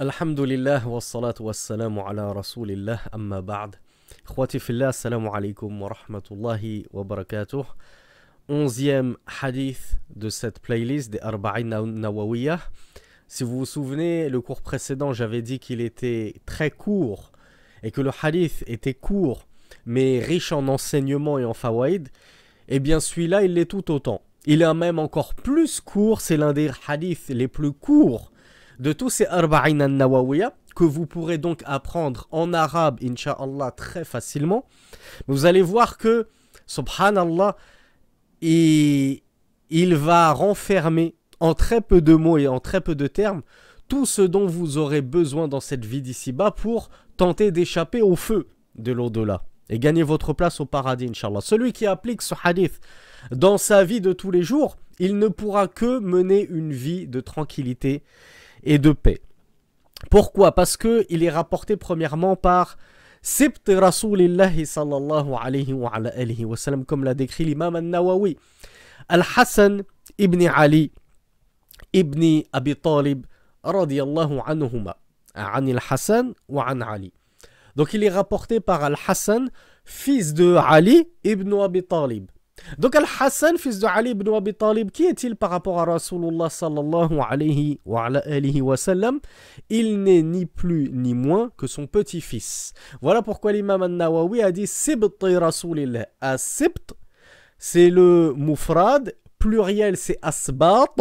الحمد لله والصلاة والسلام على رسول الله أما بعد إخواتي في الله السلام عليكم ورحمة الله وبركاته Onzième hadith de cette playlist des Arba'in Nawawiyah. Si vous vous souvenez, le cours précédent, j'avais dit qu'il était très court et que le hadith était court mais riche en enseignements et en fawaïd. Eh bien, celui-là, il l'est tout autant. Il est même encore plus court, c'est l'un des hadiths les plus courts de tous ces Arba'in al-Nawawiya que vous pourrez donc apprendre en arabe, inshallah, très facilement. Vous allez voir que, subhanallah, il, il va renfermer en très peu de mots et en très peu de termes tout ce dont vous aurez besoin dans cette vie d'ici-bas pour tenter d'échapper au feu de l'au-delà et gagner votre place au paradis, inshallah. Celui qui applique ce hadith dans sa vie de tous les jours, il ne pourra que mener une vie de tranquillité et de paix. Pourquoi? Parce que il est rapporté premièrement par Sibt Rasulillahi sallallahu alayhi wa, alayhi wa sallam, comme l'a décrit l'imam al-Nawawi. Al-Hassan ibn Ali ibn Abi Talib radiyallahu anhuma. An al-Hassan wa an Ali. Donc il est rapporté par Al-Hassan, fils de Ali ibn Abi Talib. Donc Al-Hassan, fils de Ali ibn Abi Talib, qui est-il par rapport à Rasulullah sallallahu alayhi wa, alayhi wa sallam? Il n'est ni plus ni moins que son petit-fils. Voilà pourquoi l'imam al-Nawawi a dit Sibt Rasulillah. As-Sibt, c'est le mufrad, pluriel c'est Asbat.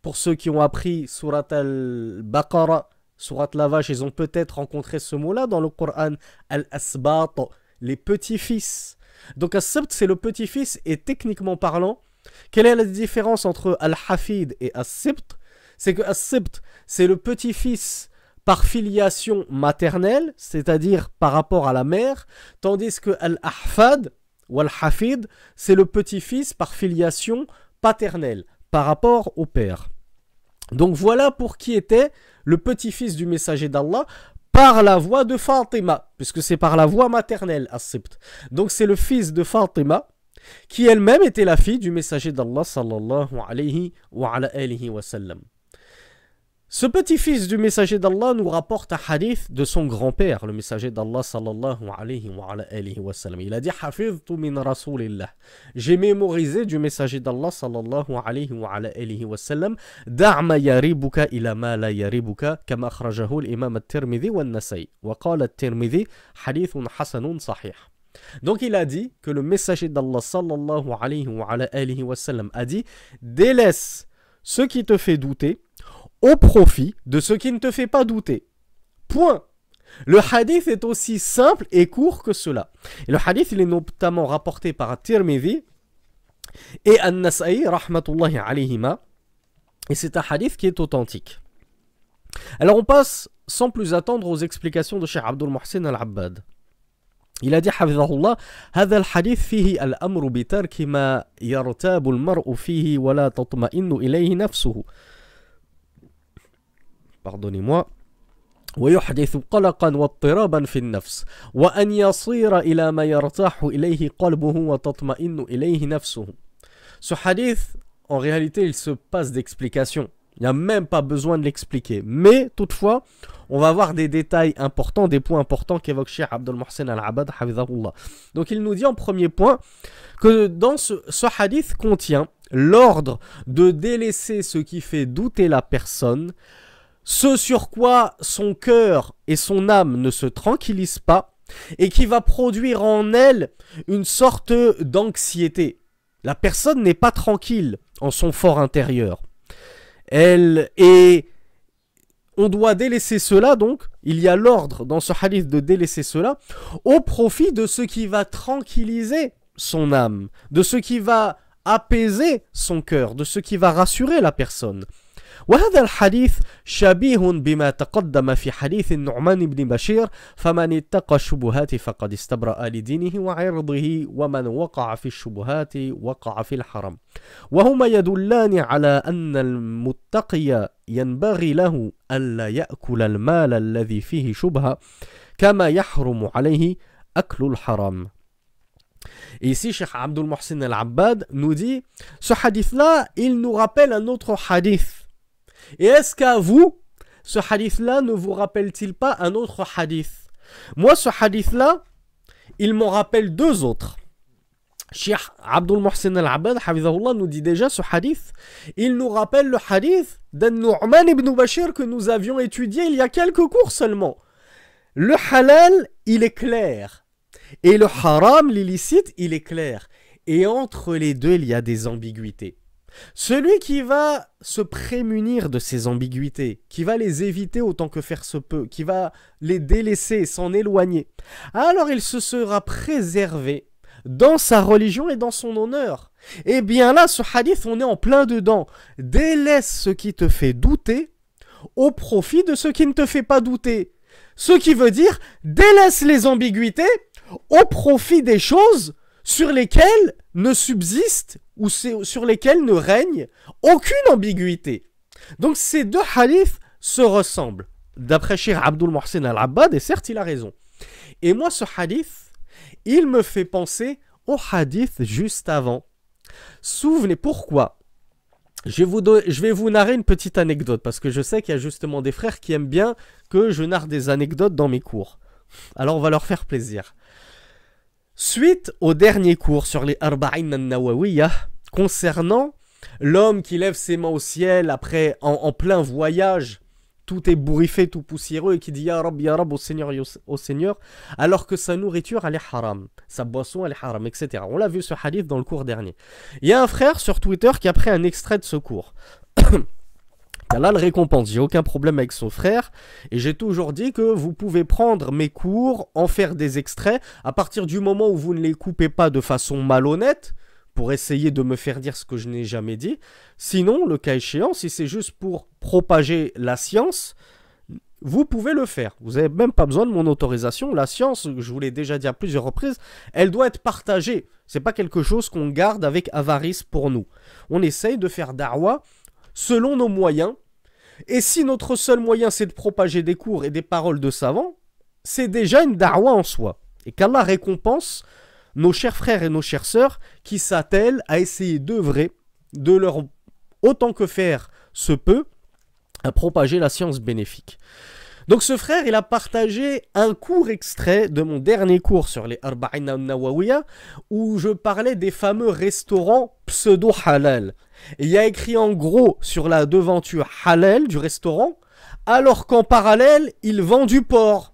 Pour ceux qui ont appris Surat al-Baqarah, Surat la vache, ils ont peut-être rencontré ce mot-là dans le Coran, Al-Asbat, les petits-fils. Donc As-Sabt, c'est le petit-fils, et techniquement parlant, quelle est la différence entre Al-Hafid et As-Sibt C'est que As-Sibt, c'est le petit-fils par filiation maternelle, c'est-à-dire par rapport à la mère, tandis que Al-Ahfad ou Al-Hafid, c'est le petit-fils par filiation paternelle, par rapport au père. Donc voilà pour qui était le petit-fils du messager d'Allah par la voix de Fatima, puisque c'est par la voix maternelle, As-Sibt. Donc c'est le fils de Fatima, qui elle-même était la fille du messager d'Allah sallallahu alayhi wa, alayhi wa sallam. Ce petit-fils du messager d'Allah nous rapporte un hadith de son grand-père, le messager d'Allah sallallahu alayhi wa, wa sallam. Il a dit min rasulillah. J'ai mémorisé du messager d'Allah sallallahu alayhi wa, alayhi wa sallam. Da'ma yaribuka ila ma la yaribuka kama akhrajahu l'imam al-Tirmidhi wa al-Nasai. Wa al-Tirmidhi hadithun hasanun sahih. Donc il a dit que le messager d'Allah sallallahu alayhi wa, alayhi wa sallam a dit Délaisse ce qui te fait douter au profit de ce qui ne te fait pas douter. Point. Le hadith est aussi simple et court que cela. Et le hadith, il est notamment rapporté par Tirmidhi et An-Nasai, rahmatullahi alayhima. Et c'est un hadith qui est authentique. Alors on passe sans plus attendre aux explications de Cheikh Abdul Muhsin al-Abbad. Il a dit حفظه هذا الحديث فيه الأمر بترك ما يرتاب المرء فيه ولا تطمئن إليه نفسه pardonnez-moi ويحدث قلقا واضطرابا في النفس وأن يصير إلى ما يرتاح إليه قلبه وتطمئن إليه نفسه Ce hadith, en réalité, il se passe d'explication. Il n'y a même pas besoin de l'expliquer. Mais, toutefois, on va voir des détails importants, des points importants qu'évoque Cheikh Abdul Mohsen al-Abad, Donc, il nous dit en premier point que dans ce, ce hadith contient l'ordre de délaisser ce qui fait douter la personne, ce sur quoi son cœur et son âme ne se tranquillisent pas, et qui va produire en elle une sorte d'anxiété. La personne n'est pas tranquille en son fort intérieur. Elle est... On doit délaisser cela, donc, il y a l'ordre dans ce hadith de délaisser cela, au profit de ce qui va tranquilliser son âme, de ce qui va apaiser son cœur, de ce qui va rassurer la personne. وهذا الحديث شبيه بما تقدم في حديث النعمان بن بشير فمن اتقى الشبهات فقد استبرأ لدينه وعرضه ومن وقع في الشبهات وقع في الحرم. وهما يدلان على أن المتقي ينبغي له ألا يأكل المال الذي فيه شبهة كما يحرم عليه أكل الحرام. Ici, Cheikh Abdul Mohsin al-Abbad nous dit, ce hadith-là, il nous rappelle un autre hadith Et est-ce qu'à vous, ce hadith-là ne vous rappelle-t-il pas un autre hadith? Moi, ce hadith-là, il m'en rappelle deux autres. Cheikh Abdul Mohsen al-Abad nous dit déjà ce hadith. Il nous rappelle le hadith d'un Nu'man ibn Bashir que nous avions étudié il y a quelques cours seulement. Le halal, il est clair. Et le haram, l'illicite, il est clair. Et entre les deux, il y a des ambiguïtés. Celui qui va se prémunir de ces ambiguïtés, qui va les éviter autant que faire se peut, qui va les délaisser, s'en éloigner, alors il se sera préservé dans sa religion et dans son honneur. Et eh bien là, ce hadith, on est en plein dedans. Délaisse ce qui te fait douter au profit de ce qui ne te fait pas douter. Ce qui veut dire, délaisse les ambiguïtés au profit des choses sur lesquelles ne subsiste ou sur lesquelles ne règne aucune ambiguïté. Donc ces deux hadiths se ressemblent. D'après Cheikh Abdul Mohsen al-Abbad, et certes il a raison. Et moi ce hadith, il me fait penser au hadith juste avant. Souvenez pourquoi? Je vais vous narrer une petite anecdote parce que je sais qu'il y a justement des frères qui aiment bien que je narre des anecdotes dans mes cours. Alors on va leur faire plaisir. Suite au dernier cours sur les Arba'in al-Nawawiyah concernant l'homme qui lève ses mains au ciel après en plein voyage tout est tout poussiéreux, et qui dit Ya Rab, Ya Rab au Seigneur, au Seigneur, alors que sa nourriture, elle est haram, sa boisson, elle est haram, etc. On l'a vu ce hadith dans le cours dernier. Il y a un frère sur Twitter qui a pris un extrait de ce cours. Le récompense. J'ai aucun problème avec son frère. Et j'ai toujours dit que vous pouvez prendre mes cours, en faire des extraits. À partir du moment où vous ne les coupez pas de façon malhonnête, pour essayer de me faire dire ce que je n'ai jamais dit. Sinon, le cas échéant, si c'est juste pour propager la science, vous pouvez le faire. Vous n'avez même pas besoin de mon autorisation. La science, je vous l'ai déjà dit à plusieurs reprises, elle doit être partagée. C'est pas quelque chose qu'on garde avec avarice pour nous. On essaye de faire darwa selon nos moyens. Et si notre seul moyen c'est de propager des cours et des paroles de savants, c'est déjà une darwa en soi. Et qu'Allah récompense nos chers frères et nos chères sœurs qui s'attellent à essayer d'œuvrer, de leur autant que faire se peut, à propager la science bénéfique. Donc ce frère, il a partagé un court extrait de mon dernier cours sur les Arba'in Nawawiya où je parlais des fameux restaurants pseudo-halal. Il y a écrit en gros sur la devanture halal du restaurant, alors qu'en parallèle, il vend du porc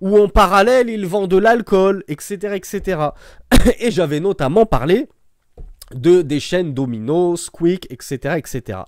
où en parallèle ils vendent de l'alcool, etc., etc. Et j'avais notamment parlé de des chaînes Domino's, Squeak, etc., etc.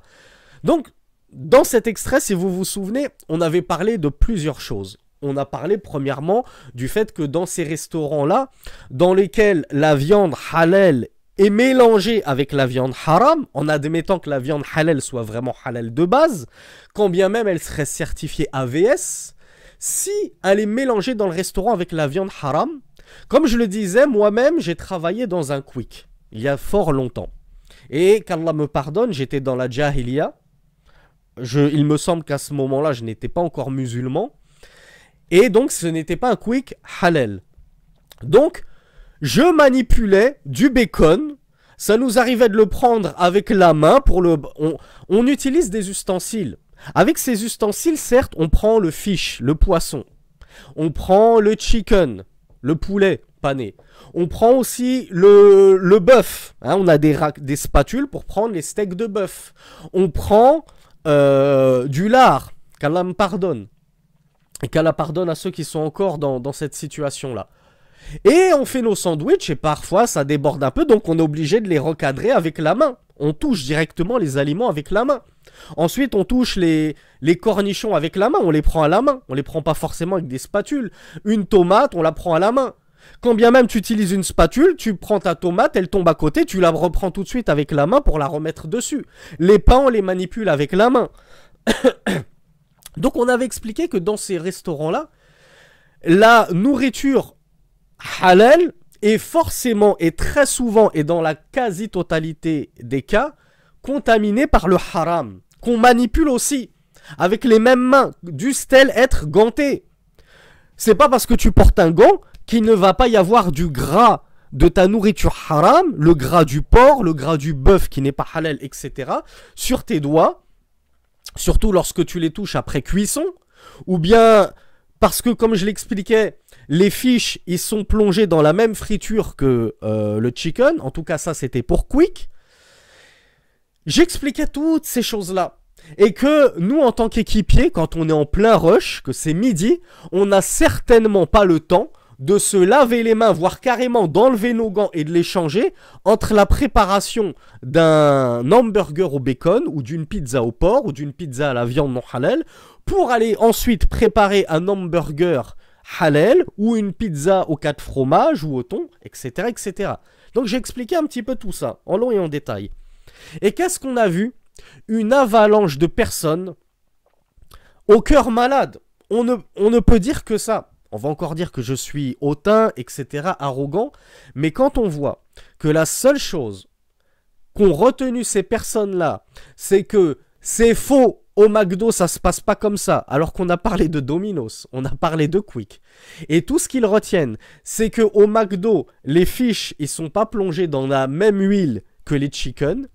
Donc, dans cet extrait, si vous vous souvenez, on avait parlé de plusieurs choses. On a parlé premièrement du fait que dans ces restaurants-là, dans lesquels la viande halal est mélangée avec la viande haram, en admettant que la viande halal soit vraiment halal de base, quand bien même elle serait certifiée AVS, si elle est mélangée dans le restaurant avec la viande haram, comme je le disais, moi-même, j'ai travaillé dans un quick, il y a fort longtemps. Et qu'Allah me pardonne, j'étais dans la jahiliya. Il me semble qu'à ce moment-là, je n'étais pas encore musulman. Et donc, ce n'était pas un quick halal. Donc, je manipulais du bacon. Ça nous arrivait de le prendre avec la main pour le... on utilise des ustensiles. Avec ces ustensiles, certes, on prend le fish, le poisson. On prend le chicken, le poulet pané. On prend aussi le, le bœuf. Hein, on a des, spatules pour prendre les steaks de bœuf. On prend euh, du lard. Qu'Allah me pardonne. Et qu'Allah pardonne à ceux qui sont encore dans, dans cette situation-là. Et on fait nos sandwichs et parfois ça déborde un peu, donc on est obligé de les recadrer avec la main. On touche directement les aliments avec la main. Ensuite, on touche les, cornichons avec la main, on les prend à la main. On les prend pas forcément avec des spatules. Une tomate, on la prend à la main. Quand bien même tu utilises une spatule, tu prends ta tomate, elle tombe à côté, tu la reprends tout de suite avec la main pour la remettre dessus. Les pains, on les manipule avec la main. Donc on avait expliqué que dans ces restaurants-là, la nourriture halal est forcément et très souvent et dans la quasi-totalité des cas contaminée par le haram qu'on manipule aussi avec les mêmes mains, dussent-elles être gantées? C'est pas parce que tu portes un gant qu'il ne va pas y avoir du gras de ta nourriture haram, le gras du porc, le gras du bœuf qui n'est pas halal, etc., sur tes doigts, surtout lorsque tu les touches après cuisson, ou bien parce que comme je l'expliquais, les fiches ils sont plongés dans la même friture que euh, le chicken, en tout cas ça c'était pour Quick. J'expliquais toutes ces choses-là. Et que nous, en tant qu'équipiers, quand on est en plein rush, que c'est midi, on n'a certainement pas le temps de se laver les mains, voire carrément d'enlever nos gants et de les changer entre la préparation d'un hamburger au bacon ou d'une pizza au porc ou d'une pizza à la viande non halal pour aller ensuite préparer un hamburger halal ou une pizza aux quatre fromages ou au thon, etc. etc. Donc j'ai expliqué un petit peu tout ça en long et en détail. Et qu'est-ce qu'on a vu? Une avalanche de personnes au cœur malade. On ne, on ne peut dire que ça on va encore dire que je suis hautain, etc., arrogant, mais quand on voit que la seule chose qu'ont retenu ces personnes-là, c'est que c'est faux, au McDo ça se passe pas comme ça, alors qu'on a parlé de Domino's, on a parlé de Quick. Et tout ce qu'ils retiennent, c'est que au McDo, les fiches, ils sont pas plongés dans la même huile que les chicken,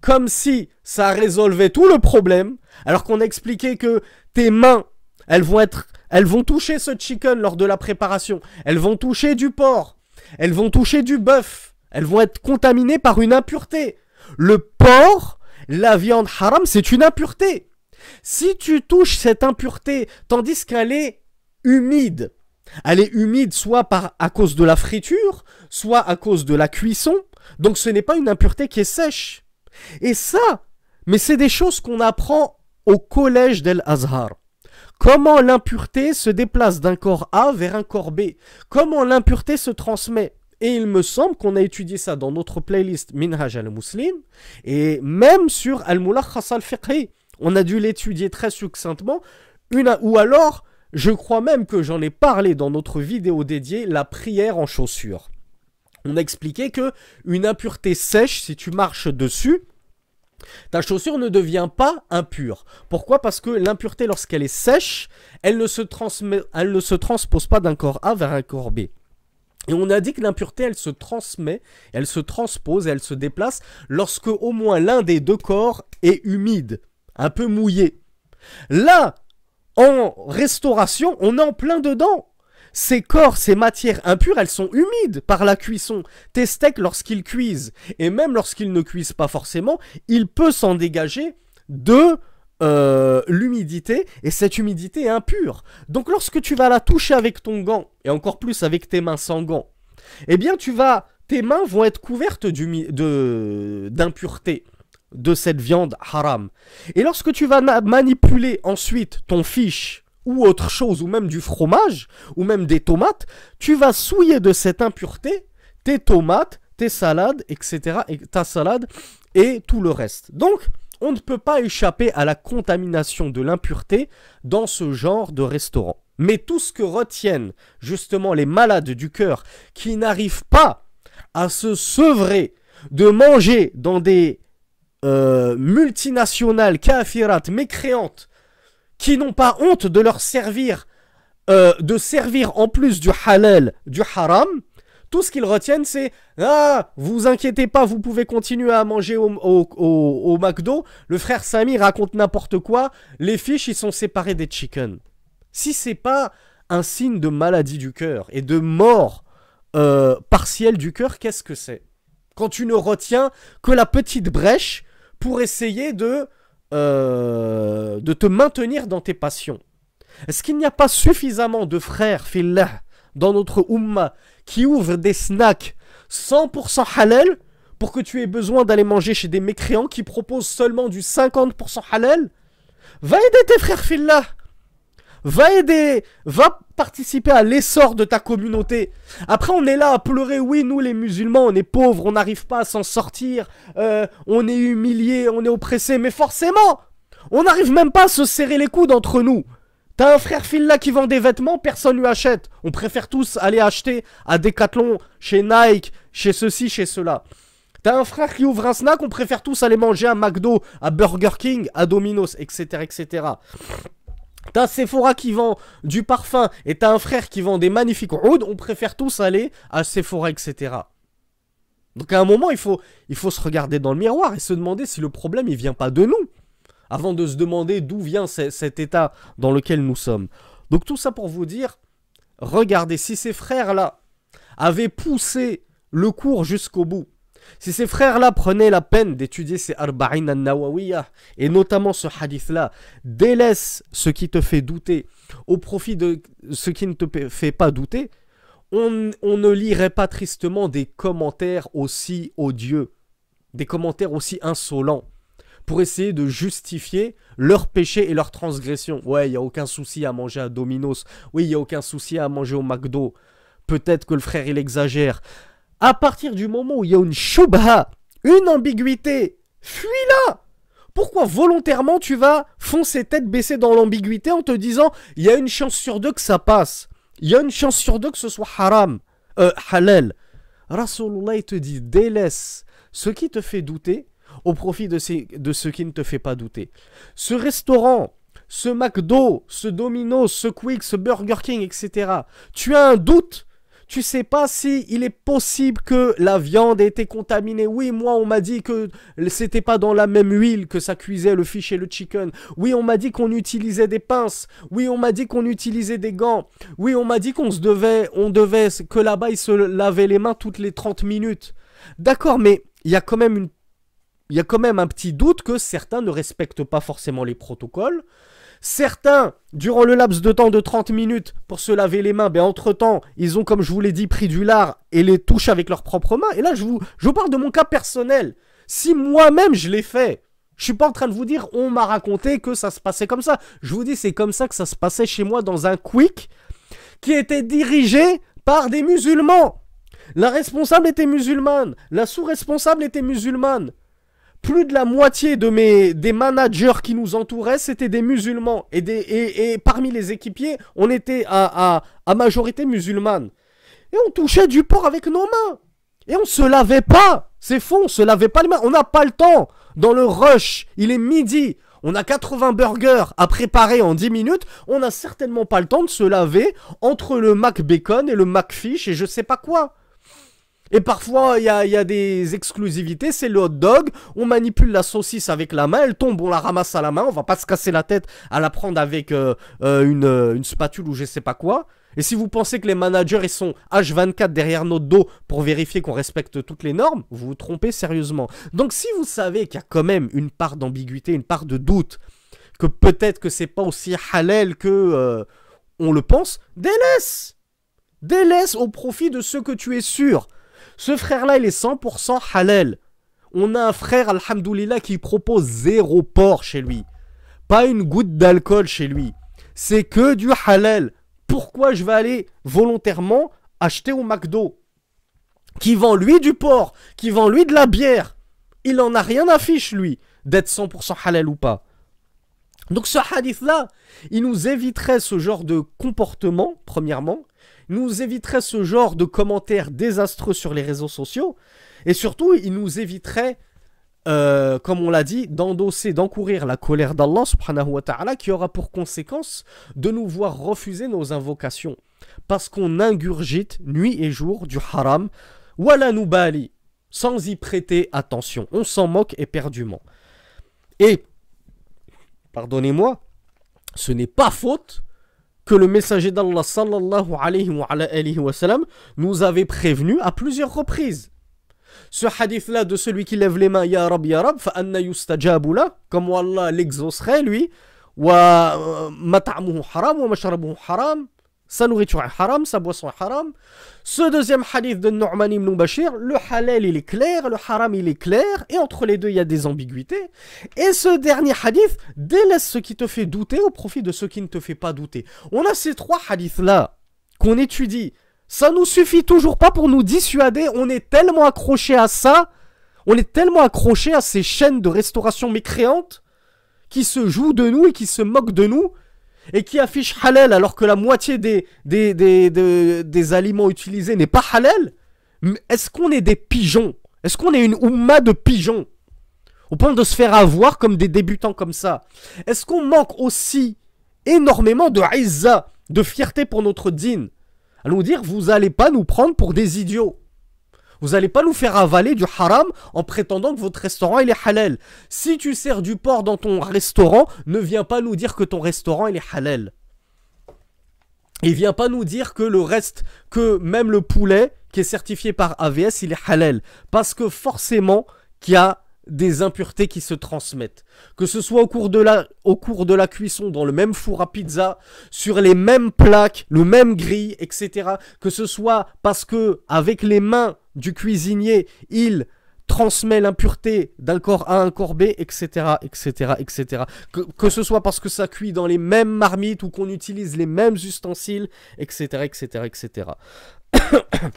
comme si ça résolvait tout le problème, alors qu'on a expliqué que tes mains, elles vont être elles vont toucher ce chicken lors de la préparation. Elles vont toucher du porc. Elles vont toucher du bœuf. Elles vont être contaminées par une impureté. Le porc, la viande haram, c'est une impureté. Si tu touches cette impureté tandis qu'elle est humide, elle est humide soit par, à cause de la friture, soit à cause de la cuisson, donc ce n'est pas une impureté qui est sèche. Et ça, mais c'est des choses qu'on apprend au collège d'El Azhar. Comment l'impureté se déplace d'un corps A vers un corps B? Comment l'impureté se transmet? Et il me semble qu'on a étudié ça dans notre playlist Minhaj al-Muslim et même sur Al-Mulakhas al-Fiqhi. On a dû l'étudier très succinctement. Une, ou alors, je crois même que j'en ai parlé dans notre vidéo dédiée, la prière en chaussures. On a expliqué que une impureté sèche, si tu marches dessus, ta chaussure ne devient pas impure. Pourquoi? Parce que l'impureté, lorsqu'elle est sèche, elle ne, se transpose pas d'un corps A vers un corps B. Et on a dit que l'impureté, elle se transmet, elle se transpose, elle se déplace lorsque au moins l'un des deux corps est humide, un peu mouillé. Là, en restauration, on est en plein dedans. Ces corps, ces matières impures, elles sont humides par la cuisson. Tes steaks, lorsqu'ils cuisent, et même lorsqu'ils ne cuisent pas forcément, il peut s'en dégager de euh, l'humidité, et cette humidité est impure. Donc lorsque tu vas la toucher avec ton gant, et encore plus avec tes mains sans gants, eh bien tu vas, tes mains vont être couvertes d'impureté de cette viande haram. Et lorsque tu vas manipuler ensuite ton fiche ou autre chose, ou même du fromage, ou même des tomates, tu vas souiller de cette impureté tes tomates, tes salades, etc., et ta salade et tout le reste. Donc, on ne peut pas échapper à la contamination de l'impureté dans ce genre de restaurant. Mais tout ce que retiennent justement les malades du cœur qui n'arrivent pas à se sevrer de manger dans des euh, multinationales kafirat mécréantes qui n'ont pas honte de leur servir, euh, de servir en plus du halal, du haram, tout ce qu'ils retiennent, c'est Ah, vous inquiétez pas, vous pouvez continuer à manger au, McDo. Le frère Samy raconte n'importe quoi. Les fiches, ils sont séparés des chicken. Si c'est pas un signe de maladie du cœur et de mort euh, partielle du cœur, qu'est-ce que c'est? Quand tu ne retiens que la petite brèche pour essayer de euh, de te maintenir dans tes passions. Est-ce qu'il n'y a pas suffisamment de frères, fillah, dans notre umma, qui ouvrent des snacks 100% halal pour que tu aies besoin d'aller manger chez des mécréants qui proposent seulement du 50% halal? Va aider tes frères, fillah Va aider, va participer à l'essor de ta communauté. Après, on est là à pleurer, oui, nous les musulmans, on est pauvres, on n'arrive pas à s'en sortir, euh, on est humiliés, on est oppressés, mais forcément, on n'arrive même pas à se serrer les coudes entre nous. T'as un frère là qui vend des vêtements, personne lui achète. On préfère tous aller acheter à Decathlon, chez Nike, chez ceci, chez cela. T'as un frère qui ouvre un snack, on préfère tous aller manger à McDo, à Burger King, à Domino's, etc., etc. T'as Sephora qui vend du parfum et t'as un frère qui vend des magnifiques oud, on préfère tous aller à Sephora, etc. Donc à un moment, il faut, il faut se regarder dans le miroir et se demander si le problème il vient pas de nous. avant de se demander d'où vient cet état dans lequel nous sommes. Donc tout ça pour vous dire, regardez, si ces frères-là avaient poussé le cours jusqu'au bout, si ces frères-là prenaient la peine d'étudier ces Arba'in al-Nawawiyah, et notamment ce hadith-là, délaisse ce qui te fait douter au profit de ce qui ne te fait pas douter, on, on ne lirait pas tristement des commentaires aussi odieux, des commentaires aussi insolents pour essayer de justifier leur péché et leur transgression. Ouais, il n'y a aucun souci à manger à Domino's. Oui, il n'y a aucun souci à manger au McDo. Peut-être que le frère, il exagère. À partir du moment où il y a une shubha, une ambiguïté, fuis-la pourquoi volontairement tu vas foncer tête baissée dans l'ambiguïté en te disant il y a une chance sur deux que ça passe Il y a une chance sur deux que ce soit haram, euh, halal. Rasulullah il te dit délaisse ce qui te fait douter au profit de, de ce qui ne te fait pas douter. Ce restaurant, ce McDo, ce Domino, ce Quick, ce Burger King, etc. Tu as un doute tu sais pas si il est possible que la viande ait été contaminée. Oui, moi on m'a dit que c'était pas dans la même huile que ça cuisait le fish et le chicken. Oui, on m'a dit qu'on utilisait des pinces. Oui, on m'a dit qu'on utilisait des gants. Oui, on m'a dit qu'on se devait, on devait que là-bas il se lavait les mains toutes les 30 minutes. D'accord, mais il y a quand même une il y a quand même un petit doute que certains ne respectent pas forcément les protocoles. Certains, durant le laps de temps de 30 minutes pour se laver les mains, ben entre-temps, ils ont, comme je vous l'ai dit, pris du lard et les touchent avec leurs propres mains. Et là, je vous, je parle de mon cas personnel. Si moi-même je l'ai fait, je suis pas en train de vous dire on m'a raconté que ça se passait comme ça. Je vous dis c'est comme ça que ça se passait chez moi dans un quick qui était dirigé par des musulmans. La responsable était musulmane, la sous-responsable était musulmane plus de la moitié de mes des managers qui nous entouraient, c'était des musulmans. Et, des, et, parmi les équipiers, on était à, à, majorité musulmane. Et on touchait du porc avec nos mains. Et on se lavait pas. C'est faux, on se lavait pas les mains. On n'a pas le temps. Dans le rush, il est midi. On a 80 burgers à préparer en 10 minutes. On n'a certainement pas le temps de se laver entre le Mac Bacon et le Mac Fish et je sais pas quoi. Et parfois, il y a, des exclusivités, c'est le hot dog, on manipule la saucisse avec la main, elle tombe, on la ramasse à la main, on va pas se casser la tête à la prendre avec euh, euh, une, euh, une, spatule ou je sais pas quoi. Et si vous pensez que les managers ils sont H24 derrière notre dos pour vérifier qu'on respecte toutes les normes, vous vous trompez sérieusement. Donc si vous savez qu'il y a quand même une part d'ambiguïté, une part de doute, que peut-être que c'est pas aussi halal que on le pense, délaisse Délaisse au profit de ce que tu es sûr. Ce frère-là, il est 100% halal. On a un frère, alhamdoulilah, qui propose zéro porc chez lui. Pas une goutte d'alcool chez lui. C'est que du halal. Pourquoi je vais aller volontairement acheter au McDo? Qui vend lui du porc, qui vend lui de la bière. Il en a rien à fiche, lui, d'être 100% halal ou pas. Donc ce hadith-là, il nous éviterait ce genre de comportement, premièrement, nous éviterait ce genre de commentaires désastreux sur les réseaux sociaux. Et surtout, il nous éviterait, euh, comme on l'a dit, d'endosser, d'encourir la colère d'Allah subhanahu wa ta'ala qui aura pour conséquence de nous voir refuser nos invocations. Parce qu'on ingurgite nuit et jour du haram, wala nubali, sans y prêter attention. On s'en moque éperdument. Et, pardonnez-moi, ce n'est pas faute que le messager d'Allah sallallahu alayhi wa, alayhi wa sallam, nous avait prévenu à plusieurs reprises. Ce hadith-là de celui qui lève les mains, Ya Rab, Ya Rab, fa'anna yustajabu la, comme Allah l'exaucerait lui, wa euh, mat'amuhu haram, wa mashrabuhu haram, sa nourriture est haram, sa boisson est haram. Ce deuxième hadith de Nu'man ibn Bashir, le halal il est clair, le haram il est clair, et entre les deux il y a des ambiguïtés. Et ce dernier hadith délaisse ce qui te fait douter au profit de ce qui ne te fait pas douter. On a ces trois hadiths là qu'on étudie. Ça nous suffit toujours pas pour nous dissuader, on est tellement accroché à ça, on est tellement accroché à ces chaînes de restauration mécréantes qui se jouent de nous et qui se moquent de nous et qui affiche halal alors que la moitié des, des, aliments utilisés n'est pas halal, est-ce qu'on est des pigeons? Est-ce qu'on est une oumma de pigeons? Au point de se faire avoir comme des débutants comme ça. Est-ce qu'on manque aussi énormément de aïza, de fierté pour notre dîne À nous dire, vous allez pas nous prendre pour des idiots. Vous n'allez pas nous faire avaler du haram en prétendant que votre restaurant il est halal. Si tu sers du porc dans ton restaurant, ne viens pas nous dire que ton restaurant il est halal. Et viens pas nous dire que le reste, que même le poulet qui est certifié par AVS, il est halal. Parce que forcément qu'il y a des impuretés qui se transmettent. Que ce soit au cours, de la, au cours de la cuisson, dans le même four à pizza, sur les mêmes plaques, le même grille, etc. Que ce soit parce que, avec les mains du cuisinier, il transmet l'impureté d'un corps A à un corps B, etc., etc., etc. Que, ce soit parce que ça cuit dans les mêmes marmites ou qu'on utilise les mêmes ustensiles, etc., etc., etc.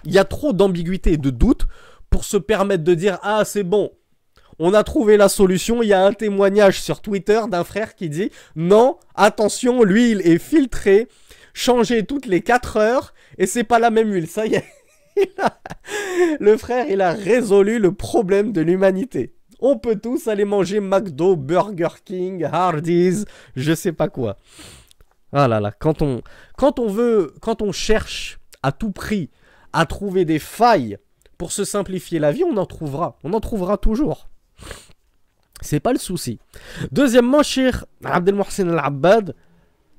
Il y a trop d'ambiguïté et de doute pour se permettre de dire ah c'est bon, on a trouvé la solution. Il y a un témoignage sur Twitter d'un frère qui dit non, attention, l'huile est filtrée, changée toutes les 4 heures et c'est pas la même huile. Ça y est. Le frère, il a résolu le problème de l'humanité. On peut tous aller manger McDo, Burger King, Hardee's, je sais pas quoi. Ah là là, quand on, veut, quand on cherche à tout prix à trouver des failles pour se simplifier la vie, on en trouvera. On en trouvera toujours. C'est pas le souci. Deuxièmement, Cheikh Abdel Mohsen Al-Abbad,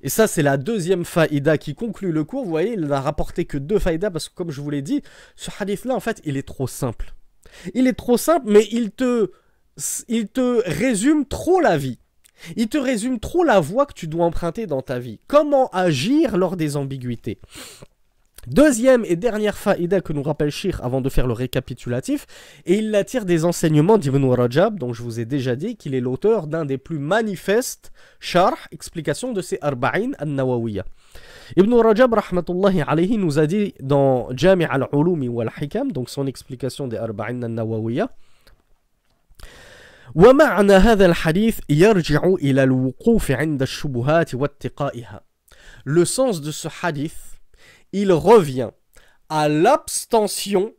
et ça c'est la deuxième faïda qui conclut le cours, vous voyez, il n'a rapporté que deux faïdas parce que comme je vous l'ai dit, ce hadith-là en fait il est trop simple. Il est trop simple, mais il te, il te résume trop la vie. Il te résume trop la voie que tu dois emprunter dans ta vie. Comment agir lors des ambiguïtés? Deuxième et dernière faïda que nous rappelle Shir avant de faire le récapitulatif, et il l'attire des enseignements d'Ibn Rajab, dont je vous ai déjà dit qu'il est l'auteur d'un des plus manifestes charh, explications de ces Arba'in al-Nawawiya. Ibn Rajab rahmatullahi alayhi nous a dit dans Jami' al-Ulumi wal-Hikam, donc son explication des Arba'in al-Nawawiya, ومعنى هذا الحديث يرجع إلى الوقوف عند الشبهات واتقائها. Le sens de ce hadith il revient à l'abstention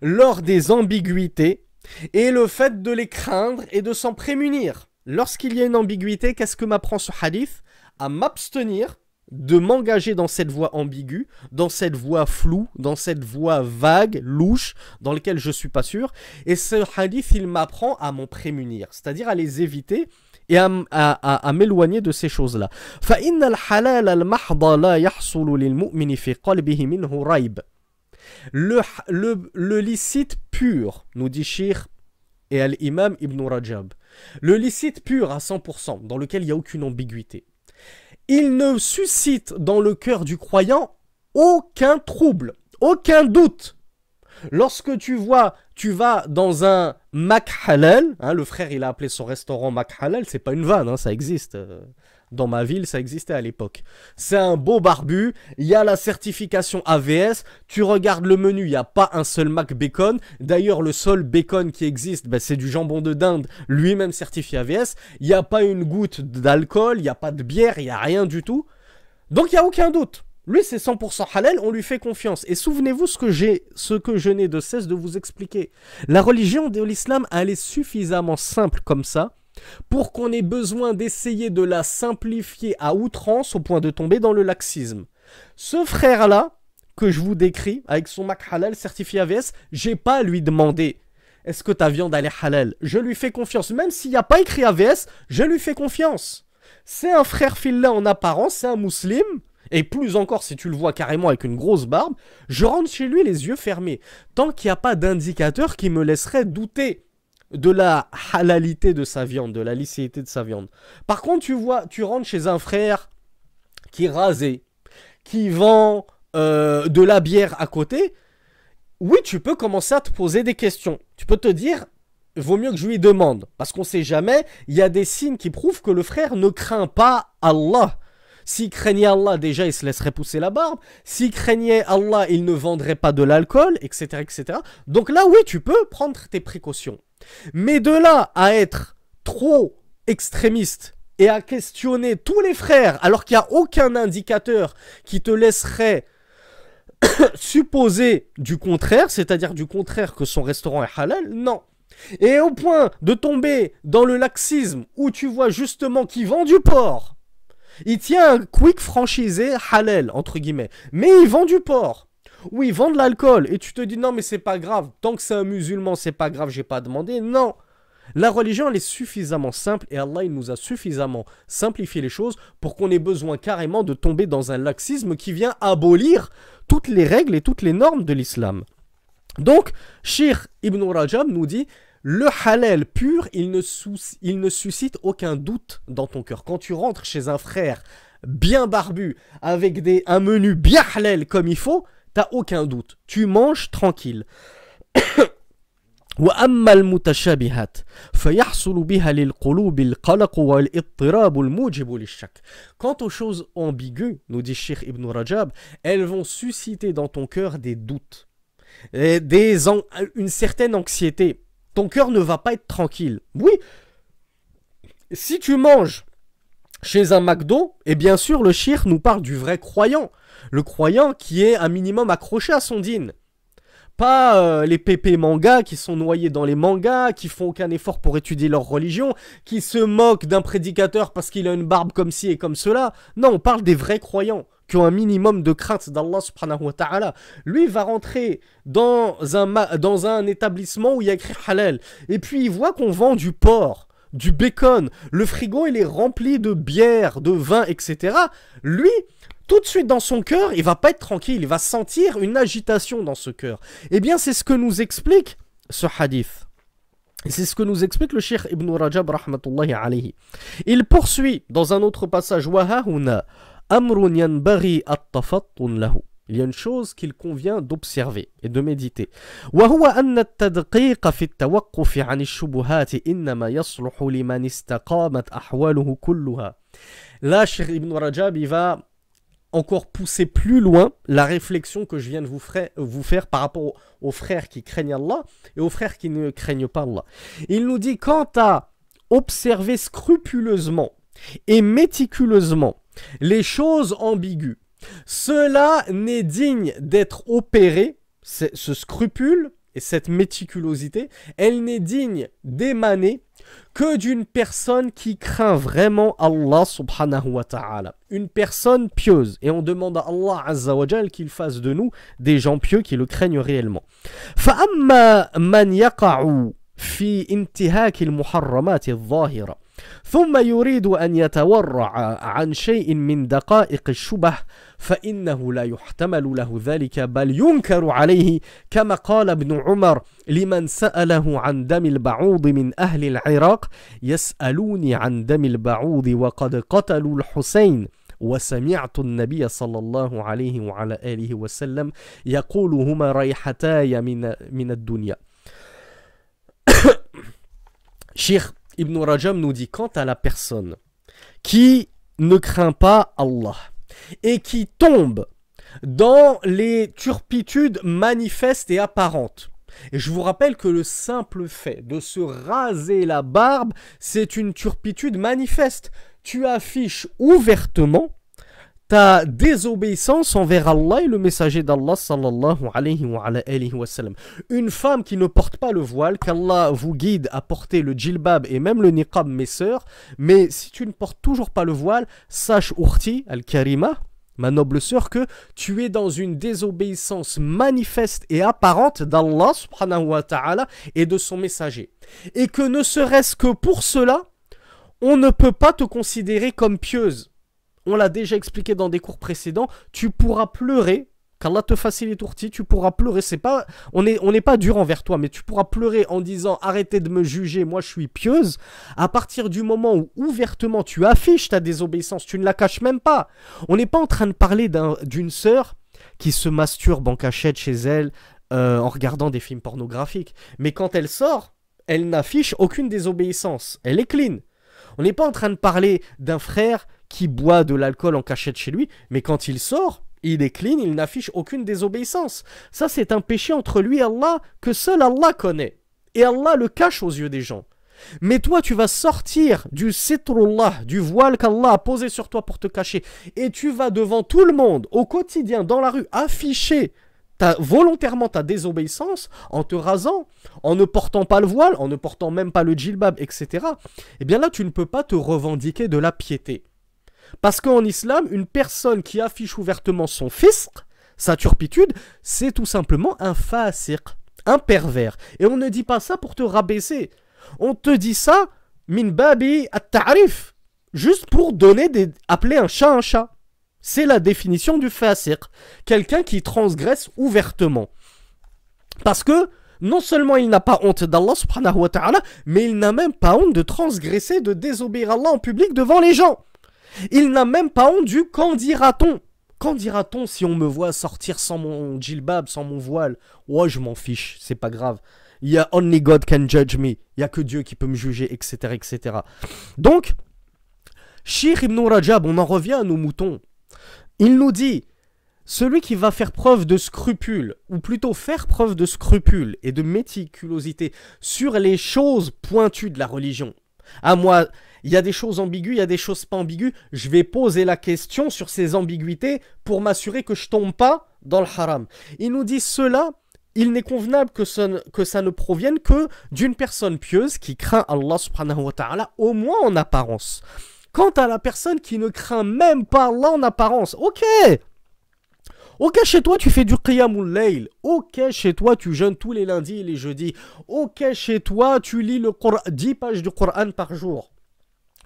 lors des ambiguïtés et le fait de les craindre et de s'en prémunir. Lorsqu'il y a une ambiguïté, qu'est-ce que m'apprend ce hadith? À m'abstenir de m'engager dans cette voie ambiguë, dans cette voie floue, dans cette voie vague, louche, dans laquelle je suis pas sûr. Et ce hadith, il m'apprend à m'en prémunir, c'est-à-dire à les éviter et à, m'éloigner de ces choses-là. Le, le, le licite pur, nous dit Shir et Al-Imam Ibn Rajab, le licite pur à 100%, dans lequel il n'y a aucune ambiguïté, il ne suscite dans le cœur du croyant aucun trouble, aucun doute. Lorsque tu vois, tu vas dans un Mac Halal, hein, le frère il a appelé son restaurant Mac Halal, c'est pas une vanne, hein, ça existe. Dans ma ville, ça existait à l'époque. C'est un beau barbu, il y a la certification AVS, tu regardes le menu, il n'y a pas un seul Mac Bacon. D'ailleurs, le seul bacon qui existe, ben, c'est du jambon de dinde, lui-même certifié AVS. Il n'y a pas une goutte d'alcool, il n'y a pas de bière, il n'y a rien du tout. Donc il n'y a aucun doute. Lui, c'est 100% halal, on lui fait confiance. Et souvenez-vous ce que j'ai, ce que je n'ai de cesse de vous expliquer. La religion de l'islam, elle est suffisamment simple comme ça pour qu'on ait besoin d'essayer de la simplifier à outrance au point de tomber dans le laxisme. Ce frère-là, que je vous décris, avec son mac halal certifié AVS, j'ai pas à lui demander est-ce que ta viande elle est halal? Je lui fais confiance. Même s'il n'y a pas écrit AVS, je lui fais confiance. C'est un frère filin en apparence, c'est un musulman et plus encore si tu le vois carrément avec une grosse barbe, je rentre chez lui les yeux fermés. Tant qu'il n'y a pas d'indicateur qui me laisserait douter de la halalité de sa viande, de la licéité de sa viande. Par contre, tu vois, tu rentres chez un frère qui est rasé, qui vend euh, de la bière à côté, oui, tu peux commencer à te poser des questions. Tu peux te dire, vaut mieux que je lui demande, parce qu'on sait jamais, il y a des signes qui prouvent que le frère ne craint pas Allah. S'il craignait Allah, déjà, il se laisserait pousser la barbe. S'il craignait Allah, il ne vendrait pas de l'alcool, etc., etc. Donc là, oui, tu peux prendre tes précautions. Mais de là à être trop extrémiste et à questionner tous les frères alors qu'il n'y a aucun indicateur qui te laisserait supposer du contraire, c'est-à-dire du contraire que son restaurant est halal, non. Et au point de tomber dans le laxisme où tu vois justement qu'il vend du porc, il tient un quick franchisé halal, entre guillemets. Mais il vend du porc. Où ils vendent l'alcool et tu te dis non mais c'est pas grave, tant que c'est un musulman c'est pas grave, j'ai pas demandé. Non, la religion elle est suffisamment simple et Allah il nous a suffisamment simplifié les choses pour qu'on ait besoin carrément de tomber dans un laxisme qui vient abolir toutes les règles et toutes les normes de l'islam. Donc, Shir Ibn Rajab nous dit le halal pur, il ne, il ne suscite aucun doute dans ton cœur. Quand tu rentres chez un frère bien barbu, avec des, un menu bien halal comme il faut, t'as aucun doute. Tu manges tranquille. واما المتشابهات فيحصل بها للقلوب القلق والاضطراب الموجب للشك Quant aux choses ambiguës, nous dit Sheikh Ibn Rajab, elles vont susciter dans ton cœur des doutes, des une certaine anxiété. Ton cœur ne va pas être tranquille. Oui, si tu manges chez un McDo, et bien sûr le Sheikh nous parle du vrai croyant, le croyant qui est un minimum accroché à son dîne. Pas euh, les pépés mangas qui sont noyés dans les mangas, qui font aucun effort pour étudier leur religion, qui se moquent d'un prédicateur parce qu'il a une barbe comme ci et comme cela. Non, on parle des vrais croyants qui ont un minimum de crainte d'Allah subhanahu wa ta'ala. Lui va rentrer dans un, dans un établissement où il y a écrit halal. Et puis il voit qu'on vend du porc, du bacon. Le frigo il est rempli de bière, de vin, etc. Lui, tout de suite dans son cœur, il va pas être tranquille, il va sentir une agitation dans ce cœur. Eh bien, c'est ce que nous explique ce hadith. C'est ce que nous explique le Cheikh Ibn Rajab rahmatullahi alayhi. Il poursuit dans un autre passage il y a une chose qu'il convient d'observer et de méditer. Là, Cheikh Ibn Rajab, il va encore pousser plus loin la réflexion que je viens de vous, vous faire par rapport aux, frères qui craignent Allah et aux frères qui ne craignent pas Allah. Il nous dit quant à observer scrupuleusement et méticuleusement les choses ambiguës, cela n'est digne d'être opéré, ce scrupule et cette méticulosité, elle n'est digne d'émaner que d'une personne qui craint vraiment Allah subhanahu wa ta'ala. Une personne pieuse. Et on demande à Allah azza wa qu'il fasse de nous des gens pieux qui le craignent réellement. فأما من يقع في انتهاك المحرمات الظاهرة ثم يريد أن يتورع عن شيء من دقائق الشبه فإنه لا يحتمل له ذلك بل ينكر عليه كما قال ابن عمر لمن سأله عن دم البعوض من أهل العراق يسألوني عن دم البعوض وقد قتلوا الحسين وسمعت النبي صلى الله عليه وعلى آله وسلم يقول هما ريحتاي من, من الدنيا. Cheikh Ibn Rajam nous dit quant à la personne qui ne craint pas Allah et qui tombe dans les turpitudes manifestes et apparentes. Et je vous rappelle que le simple fait de se raser la barbe, c'est une turpitude manifeste. Tu affiches ouvertement ta désobéissance envers Allah et le messager d'Allah sallallahu alayhi wa. Une femme qui ne porte pas le voile, qu'Allah vous guide à porter le djilbab et même le niqab, mes sœurs, mais si tu ne portes toujours pas le voile, sache urti al-karima, ma noble sœur, que tu es dans une désobéissance manifeste et apparente d'Allah subhanahu wa ta'ala et de son messager. Et que ne serait-ce que pour cela, on ne peut pas te considérer comme pieuse on l'a déjà expliqué dans des cours précédents, tu pourras pleurer. Qu'Allah te facilite tourtis, tu pourras pleurer. C'est pas, on n'est pas dur envers toi, mais tu pourras pleurer en disant arrêtez de me juger, moi je suis pieuse. À partir du moment où ouvertement tu affiches ta désobéissance, tu ne la caches même pas. On n'est pas en train de parler d'une sœur qui se masturbe en cachette chez elle euh, en regardant des films pornographiques. Mais quand elle sort, elle n'affiche aucune désobéissance. Elle est clean. On n'est pas en train de parler d'un frère qui boit de l'alcool en cachette chez lui, mais quand il sort, il est clean, il n'affiche aucune désobéissance. Ça, c'est un péché entre lui et Allah que seul Allah connaît. Et Allah le cache aux yeux des gens. Mais toi, tu vas sortir du sitrullah, du voile qu'Allah a posé sur toi pour te cacher, et tu vas devant tout le monde, au quotidien, dans la rue, afficher ta, volontairement ta désobéissance en te rasant, en ne portant pas le voile, en ne portant même pas le djilbab, etc. Eh bien là, tu ne peux pas te revendiquer de la piété. Parce qu'en islam, une personne qui affiche ouvertement son fisq, sa turpitude, c'est tout simplement un fasiq, un pervers. Et on ne dit pas ça pour te rabaisser. On te dit ça, min babi at-ta'rif, juste pour donner des... appeler un chat un chat. C'est la définition du fasiq, quelqu'un qui transgresse ouvertement. Parce que non seulement il n'a pas honte d'Allah subhanahu wa ta'ala, mais il n'a même pas honte de transgresser, de désobéir Allah en public devant les gens. Il n'a même pas honte du qu'en dira-t-on? Qu'en dira-t-on si on me voit sortir sans mon djilbab, sans mon voile? Ouais, je m'en fiche, c'est pas grave. Il y a only God can judge me. Il y a que Dieu qui peut me juger, etc., etc. Donc, Shir ibn Rajab, on en revient à nos moutons. Il nous dit celui qui va faire preuve de scrupule, ou plutôt faire preuve de scrupule et de méticulosité sur les choses pointues de la religion. À moi, il y a des choses ambiguës, il y a des choses pas ambiguës. Je vais poser la question sur ces ambiguïtés pour m'assurer que je tombe pas dans le haram. Il nous dit cela, il n'est convenable que ça, ne provienne que d'une personne pieuse qui craint Allah subhanahu wa ta'ala, au moins en apparence. Quant à la personne qui ne craint même pas Allah en apparence, ok, Ok, chez toi, tu fais du Qiyamul Layl. Ok, chez toi, tu jeûnes tous les lundis et les jeudis. Ok, chez toi, tu lis le 10 pages du Coran par jour.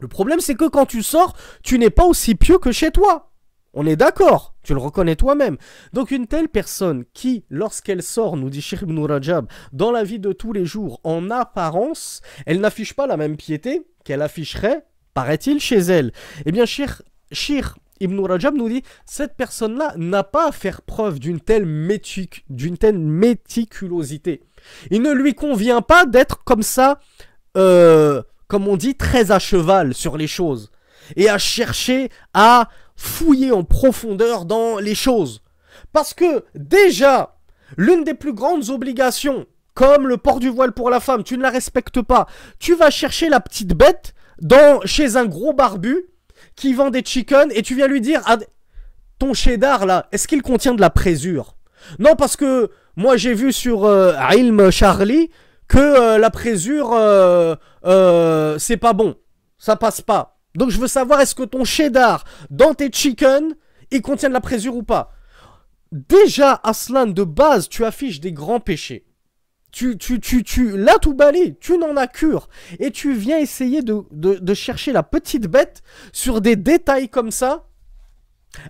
Le problème, c'est que quand tu sors, tu n'es pas aussi pieux que chez toi. On est d'accord, tu le reconnais toi-même. Donc une telle personne qui, lorsqu'elle sort, nous dit Shir ibn Rajab, dans la vie de tous les jours, en apparence, elle n'affiche pas la même piété qu'elle afficherait, paraît-il, chez elle. Eh bien, Shir, Shir Ibn Rajab nous dit cette personne-là n'a pas à faire preuve d'une telle, telle méticulosité. Il ne lui convient pas d'être comme ça, euh, comme on dit, très à cheval sur les choses et à chercher à fouiller en profondeur dans les choses. Parce que déjà, l'une des plus grandes obligations, comme le port du voile pour la femme, tu ne la respectes pas, tu vas chercher la petite bête dans, chez un gros barbu qui vend des chicken et tu viens lui dire ah, ton cheddar là, est-ce qu'il contient de la présure? Non, parce que moi j'ai vu sur euh, Ilm Charlie que euh, la présure euh, c'est pas bon, ça passe pas. Donc je veux savoir est-ce que ton cheddar dans tes chicken il contient la présure ou pas? Déjà, Aslan, de base, tu affiches des grands péchés tu, tu, tu, tu, là tout balai, tu n'en as cure. Et tu viens essayer de, de, chercher la petite bête sur des détails comme ça.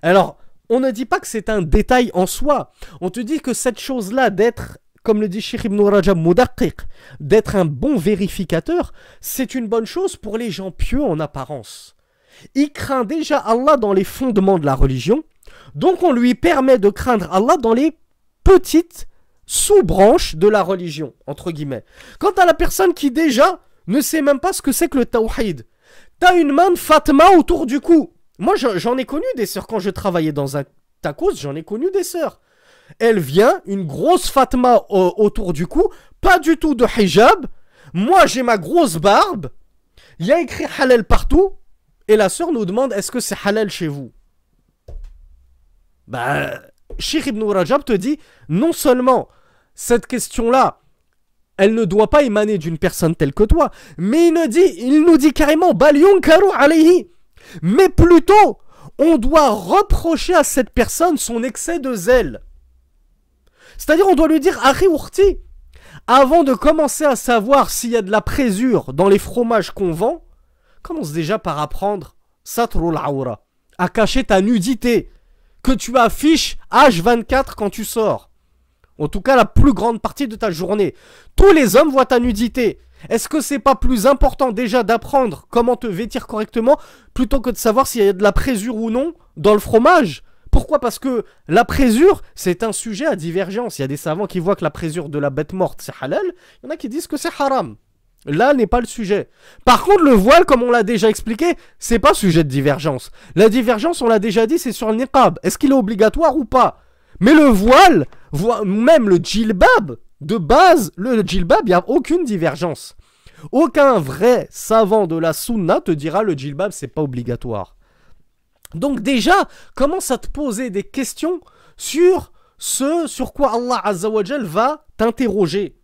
Alors, on ne dit pas que c'est un détail en soi. On te dit que cette chose-là d'être, comme le dit Sheikh ibn Rajab d'être un bon vérificateur, c'est une bonne chose pour les gens pieux en apparence. Il craint déjà Allah dans les fondements de la religion, donc on lui permet de craindre Allah dans les petites sous-branche de la religion, entre guillemets. Quant à la personne qui déjà ne sait même pas ce que c'est que le tawhid, t'as une main de Fatma autour du cou. Moi, j'en ai connu des sœurs quand je travaillais dans un tacos, j'en ai connu des sœurs. Elle vient, une grosse Fatma autour du cou, pas du tout de hijab. Moi, j'ai ma grosse barbe. Il y a écrit halal partout. Et la sœur nous demande est-ce que c'est halal chez vous? Bah, Sheikh ibn Rajab te dit non seulement cette question-là, elle ne doit pas émaner d'une personne telle que toi, mais il, nous dit carrément alayhi. Mais plutôt, on doit reprocher à cette personne son excès de zèle. C'est-à-dire, on doit lui dire Akhi avant de commencer à savoir s'il y a de la présure dans les fromages qu'on vend, commence déjà par apprendre Satrul Aura, à cacher ta nudité que tu affiches H24 quand tu sors. En tout cas, la plus grande partie de ta journée. Tous les hommes voient ta nudité. Est-ce que c'est pas plus important déjà d'apprendre comment te vêtir correctement plutôt que de savoir s'il y a de la présure ou non dans le fromage? Pourquoi? Parce que la présure, c'est un sujet à divergence. Il y a des savants qui voient que la présure de la bête morte, c'est halal. Il y en a qui disent que c'est haram. Là n'est pas le sujet. Par contre, le voile, comme on l'a déjà expliqué, c'est pas sujet de divergence. La divergence, on l'a déjà dit, c'est sur le niqab. Est-ce qu'il est obligatoire ou pas? Mais le voile, même le djilbab, de base, le djilbab, il n'y a aucune divergence. Aucun vrai savant de la sunna te dira le djilbab, c'est pas obligatoire. Donc déjà, commence à te poser des questions sur ce sur quoi Allah Azzawajal va t'interroger.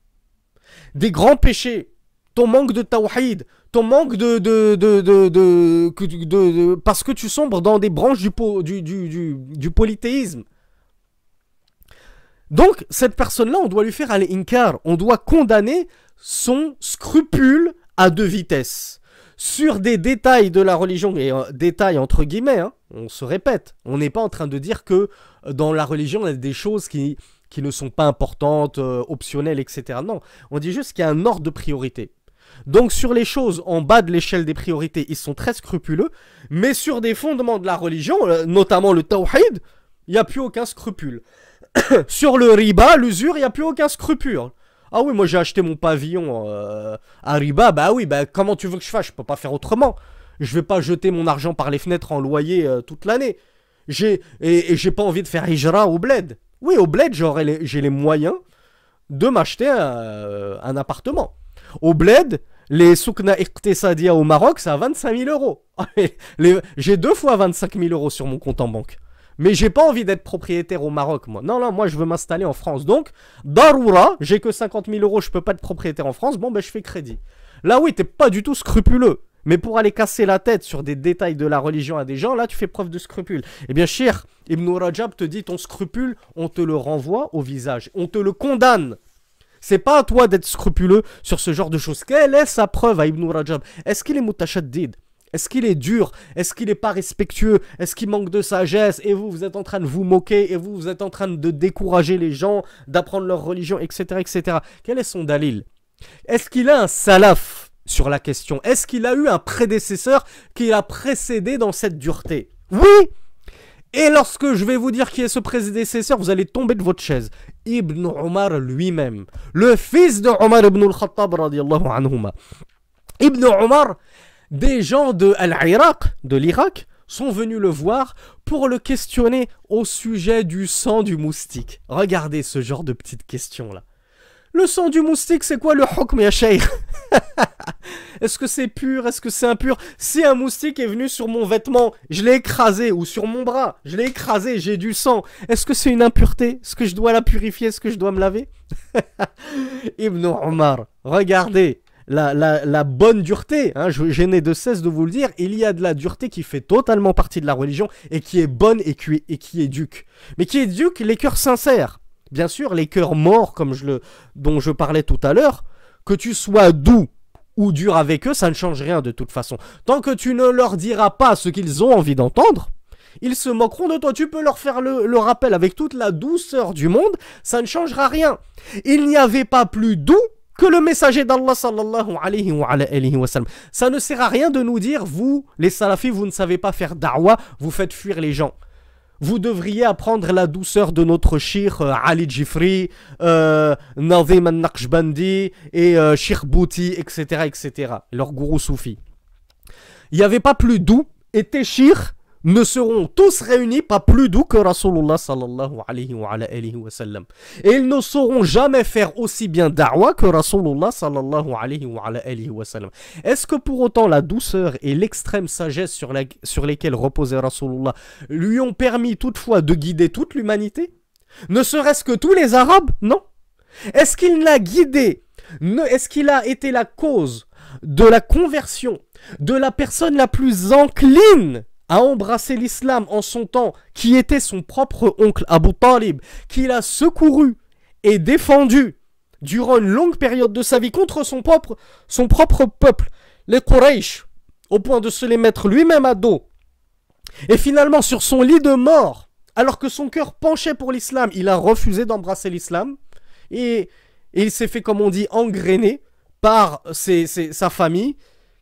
Des grands péchés, ton manque de tawhid, ton manque de de, de, de, parce que tu sombres dans des branches du, du, du, du, polythéisme. Donc, cette personne-là, on doit lui faire al-inkar. On doit condamner son scrupule à deux vitesses. Sur des détails de la religion, et euh, détails entre guillemets, hein, on se répète. On n'est pas en train de dire que euh, dans la religion, il a des choses qui, qui ne sont pas importantes, euh, optionnelles, etc. Non, on dit juste qu'il y a un ordre de priorité. Donc sur les choses en bas de l'échelle des priorités, ils sont très scrupuleux, mais sur des fondements de la religion, notamment le tawhid, il n'y a plus aucun scrupule. sur le riba, l'usure, il n'y a plus aucun scrupule. Ah oui, moi j'ai acheté mon pavillon euh, à riba, bah oui, bah comment tu veux que je fasse? Je peux pas faire autrement. Je vais pas jeter mon argent par les fenêtres en loyer euh, toute l'année. J'ai et, j'ai pas envie de faire hijra au bled. Oui, au bled, j'ai les moyens de m'acheter un, un, appartement. Au bled, les soukna sadia au Maroc, c'est à 25 000 euros. J'ai deux fois 25 000 euros sur mon compte en banque. Mais j'ai pas envie d'être propriétaire au Maroc, moi. Non, non, moi je veux m'installer en France. Donc, Daroura, j'ai que 50 000 euros, je peux pas être propriétaire en France. Bon, ben je fais crédit. Là, oui, t'es pas du tout scrupuleux. Mais pour aller casser la tête sur des détails de la religion à des gens, là, tu fais preuve de scrupule. Eh bien, cher, Ibn Rajab te dit ton scrupule, on te le renvoie au visage. On te le condamne. C'est pas à toi d'être scrupuleux sur ce genre de choses. Quelle est sa preuve à Ibn Rajab? Est-ce qu'il est mutachaddid est-ce qu'il est dur? Est-ce qu'il n'est pas respectueux? Est-ce qu'il manque de sagesse? Et vous, vous êtes en train de vous moquer et vous, vous êtes en train de décourager les gens d'apprendre leur religion, etc., etc. Quel est son dalil? Est-ce qu'il a un salaf sur la question? Est-ce qu'il a eu un prédécesseur qui l'a précédé dans cette dureté? Oui! Et lorsque je vais vous dire qui est ce prédécesseur, vous allez tomber de votre chaise. Ibn Omar lui-même, le fils de Omar ibn al-Khattab Ibn Omar, des gens de Al-Iraq, de l'Irak, sont venus le voir pour le questionner au sujet du sang du moustique. Regardez ce genre de petites questions là. Le sang du moustique, c'est quoi le hukm ya Est-ce que c'est pur? Est-ce que c'est impur? Si un moustique est venu sur mon vêtement, je l'ai écrasé, ou sur mon bras, je l'ai écrasé, j'ai du sang, est-ce que c'est une impureté? Est-ce que je dois la purifier? Est-ce que je dois me laver? Ibn Omar, regardez, la, bonne dureté. Hein, je, n'ai de cesse de vous le dire. Il y a de la dureté qui fait totalement partie de la religion et qui est bonne et qui, et qui éduque. Mais qui éduque les cœurs sincères. Bien sûr, les cœurs morts, comme je le, dont je parlais tout à l'heure, que tu sois doux ou dur avec eux, ça ne change rien de toute façon. Tant que tu ne leur diras pas ce qu'ils ont envie d'entendre, ils se moqueront de toi. Tu peux leur faire le, le, rappel avec toute la douceur du monde, ça ne changera rien. Il n'y avait pas plus doux que le messager d'Allah sallallahu alayhi wa, sallam. Ça ne sert à rien de nous dire, vous, les salafis, vous ne savez pas faire da'wah, vous faites fuir les gens. Vous devriez apprendre la douceur de notre shir euh, Ali Jifri, euh, Nazim al-Naqshbandi et euh, Bouti, etc., etc. Leur gourou soufi. Il n'y avait pas plus doux, et tes ne seront tous réunis pas plus doux que Rasulullah sallallahu alayhi wa, alayhi wa sallam. Et ils ne sauront jamais faire aussi bien da'wah que Rasulullah sallallahu alayhi wa, sallam. Est-ce que pour autant la douceur et l'extrême sagesse sur, la, sur lesquelles reposait Rasulullah lui ont permis toutefois de guider toute l'humanité? Ne serait-ce que tous les Arabes? Non. Est-ce qu'il l'a guidé Est-ce qu'il a été la cause de la conversion de la personne la plus encline a embrassé l'islam en son temps, qui était son propre oncle Abu Talib, qu'il a secouru et défendu durant une longue période de sa vie contre son propre, peuple, les Quraysh, au point de se les mettre lui-même à dos. Et finalement, sur son lit de mort, alors que son cœur penchait pour l'islam, il a refusé d'embrasser l'islam et, il s'est fait, comme on dit, engrainer par sa famille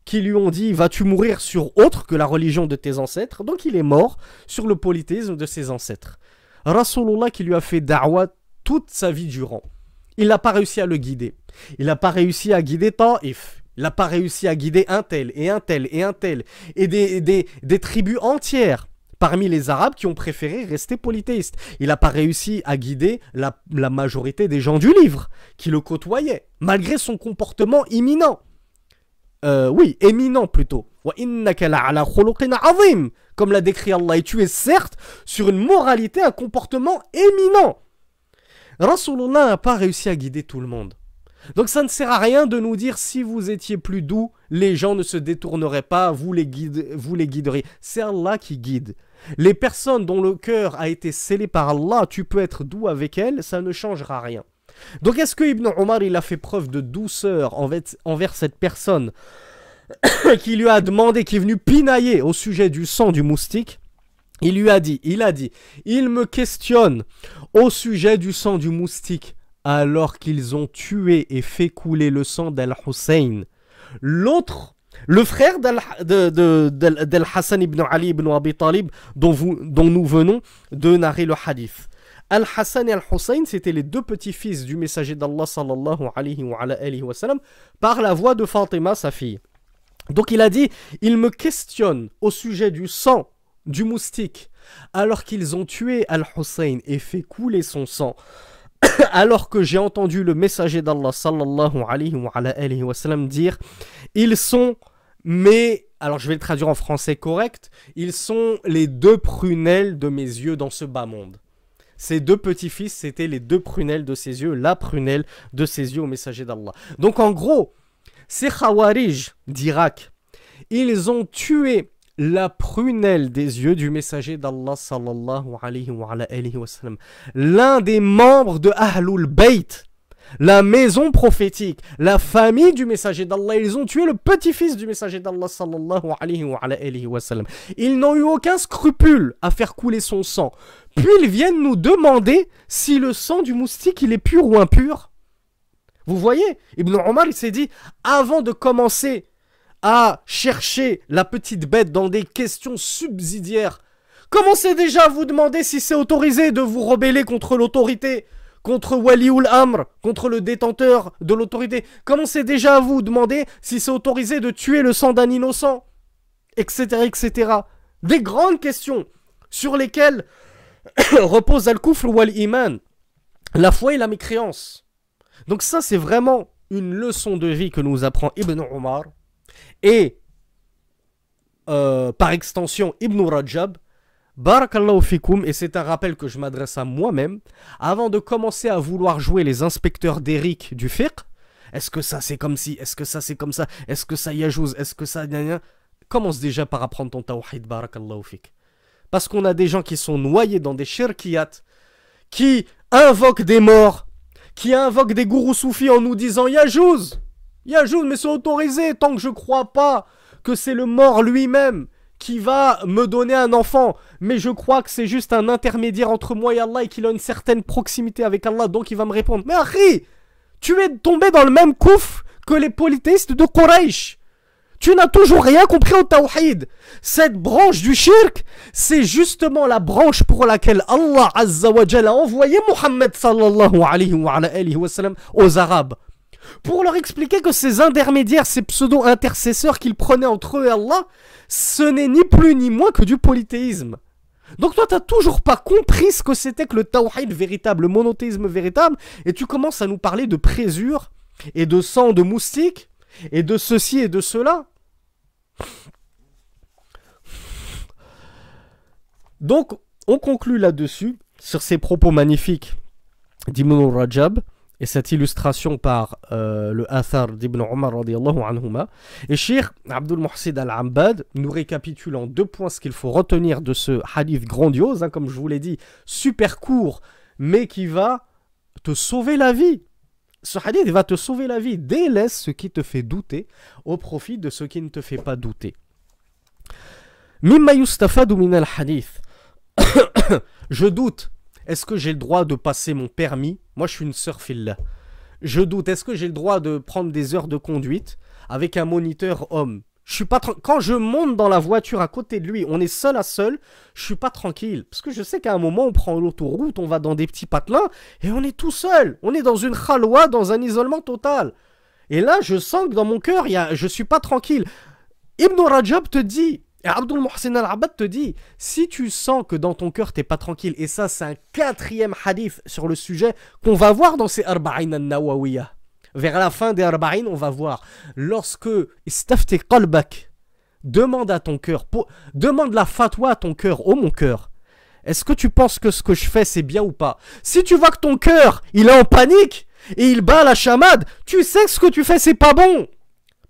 qui lui ont dit Vas-tu mourir sur autre que la religion de tes ancêtres? Donc il est mort sur le polythéisme de ses ancêtres. Rasulullah qui lui a fait da'wah toute sa vie durant. Il n'a pas réussi à le guider. Il n'a pas réussi à guider Taif. Il n'a pas réussi à guider un tel et un tel et un tel. Et des, des, tribus entières parmi les Arabes qui ont préféré rester polythéistes. Il n'a pas réussi à guider la, la majorité des gens du livre qui le côtoyaient, malgré son comportement imminent. Euh, oui, éminent plutôt. Comme l'a décrit Allah. Et tu es certes sur une moralité, un comportement éminent. Rasulullah n'a pas réussi à guider tout le monde. Donc ça ne sert à rien de nous dire si vous étiez plus doux, les gens ne se détourneraient pas, vous les, guide, vous les guideriez. C'est Allah qui guide. Les personnes dont le cœur a été scellé par Allah, tu peux être doux avec elles, ça ne changera rien. Donc est-ce que Ibn Omar il a fait preuve de douceur envers cette personne qui lui a demandé, qui est venu pinailler au sujet du sang du moustique? Il lui a dit, il a dit, il me questionne au sujet du sang du moustique alors qu'ils ont tué et fait couler le sang d'Al-Hussein. L'autre le frère d'Al-Hassan ibn Ali ibn Abi Talib, dont, dont nous venons de narrer le hadith. Al-Hassan et Al-Hussein, c'était les deux petits-fils du messager d'Allah sallallahu alayhi wa, alayhi wa par la voix de Fatima, sa fille. Donc il a dit, il me questionne au sujet du sang du moustique, alors qu'ils ont tué Al-Hussein et fait couler son sang. alors que j'ai entendu le messager d'Allah sallallahu alayhi wa, alayhi wa dire, ils sont mais, alors je vais le traduire en français correct, ils sont les deux prunelles de mes yeux dans ce bas monde. Ces deux petits-fils, c'était les deux prunelles de ses yeux, la prunelle de ses yeux au messager d'Allah. Donc en gros, ces Khawarij d'Irak, ils ont tué la prunelle des yeux du messager d'Allah sallallahu. L'un des membres de Ahlul Bayt, la maison prophétique, la famille du messager d'Allah, ils ont tué le petit-fils du messager d'Allah sallallahu. Ils n'ont eu aucun scrupule à faire couler son sang. Puis ils viennent nous demander si le sang du moustique il est pur ou impur. Vous voyez, Ibn Omar il s'est dit avant de commencer à chercher la petite bête dans des questions subsidiaires, commencez déjà à vous demander si c'est autorisé de vous rebeller contre l'autorité contre Waliul Amr, contre le détenteur de l'autorité. Commencez déjà à vous demander si c'est autorisé de tuer le sang d'un innocent, etc., etc. Des grandes questions sur lesquelles repose Al-Kufr ou Al-Iman, la foi et la mécréance. Donc ça, c'est vraiment une leçon de vie que nous apprend Ibn Omar et euh, par extension Ibn Rajab Barakallahu fikoum, et c'est un rappel que je m'adresse à moi-même, avant de commencer à vouloir jouer les inspecteurs d'Eric du fiqh, est-ce que ça c'est comme si, est-ce que ça c'est comme ça, est-ce que ça yajouz, est-ce que ça... Commence déjà par apprendre ton tawhid, barakallahu fik. Parce qu'on a des gens qui sont noyés dans des shirkiyat, qui invoquent des morts, qui invoquent des gourous soufis en nous disant Yajouz Yajouz, mais c'est autorisé tant que je crois pas que c'est le mort lui-même qui va me donner un enfant, mais je crois que c'est juste un intermédiaire entre moi et Allah et qu'il a une certaine proximité avec Allah, donc il va me répondre. Mais Harry, tu es tombé dans le même couf que les polythéistes de Quraysh. Tu n'as toujours rien compris au tawhid. Cette branche du shirk, c'est justement la branche pour laquelle Allah a envoyé Muhammad sallallahu alayhi wa sallam aux Arabes pour leur expliquer que ces intermédiaires, ces pseudo-intercesseurs qu'ils prenaient entre eux et Allah, ce n'est ni plus ni moins que du polythéisme. Donc toi, t'as toujours pas compris ce que c'était que le tawhid véritable, le monothéisme véritable, et tu commences à nous parler de présure, et de sang de moustique, et de ceci et de cela. Donc, on conclut là-dessus, sur ces propos magnifiques d'Ibn Rajab et cette illustration par euh, le Athar d'Ibn Omar anhuma. Et Shir Abdul Muhsid al-Ambad nous récapitule en deux points ce qu'il faut retenir de ce hadith grandiose, hein, comme je vous l'ai dit, super court, mais qui va te sauver la vie. Ce hadith va te sauver la vie. Délaisse ce qui te fait douter au profit de ce qui ne te fait pas douter. Al-hadith. Je doute est-ce que j'ai le droit de passer mon permis? Moi, je suis une sœur fille. Je doute. Est-ce que j'ai le droit de prendre des heures de conduite avec un moniteur homme? Je suis pas quand je monte dans la voiture à côté de lui, on est seul à seul, je suis pas tranquille parce que je sais qu'à un moment on prend l'autoroute, on va dans des petits patelins et on est tout seul, on est dans une khalwa, dans un isolement total. Et là, je sens que dans mon cœur, y a, je suis pas tranquille. Ibn Rajab te dit et Abdul Muhsin al-Abad te dit, si tu sens que dans ton cœur t'es pas tranquille, et ça c'est un quatrième hadith sur le sujet qu'on va voir dans ces Arba'in al-Nawawiyah. Vers la fin des Arba'in, on va voir, lorsque istafti qalbak, demande à ton cœur, demande la fatwa à ton cœur, oh mon cœur, est-ce que tu penses que ce que je fais c'est bien ou pas? Si tu vois que ton cœur, il est en panique, et il bat la chamade, tu sais que ce que tu fais c'est pas bon.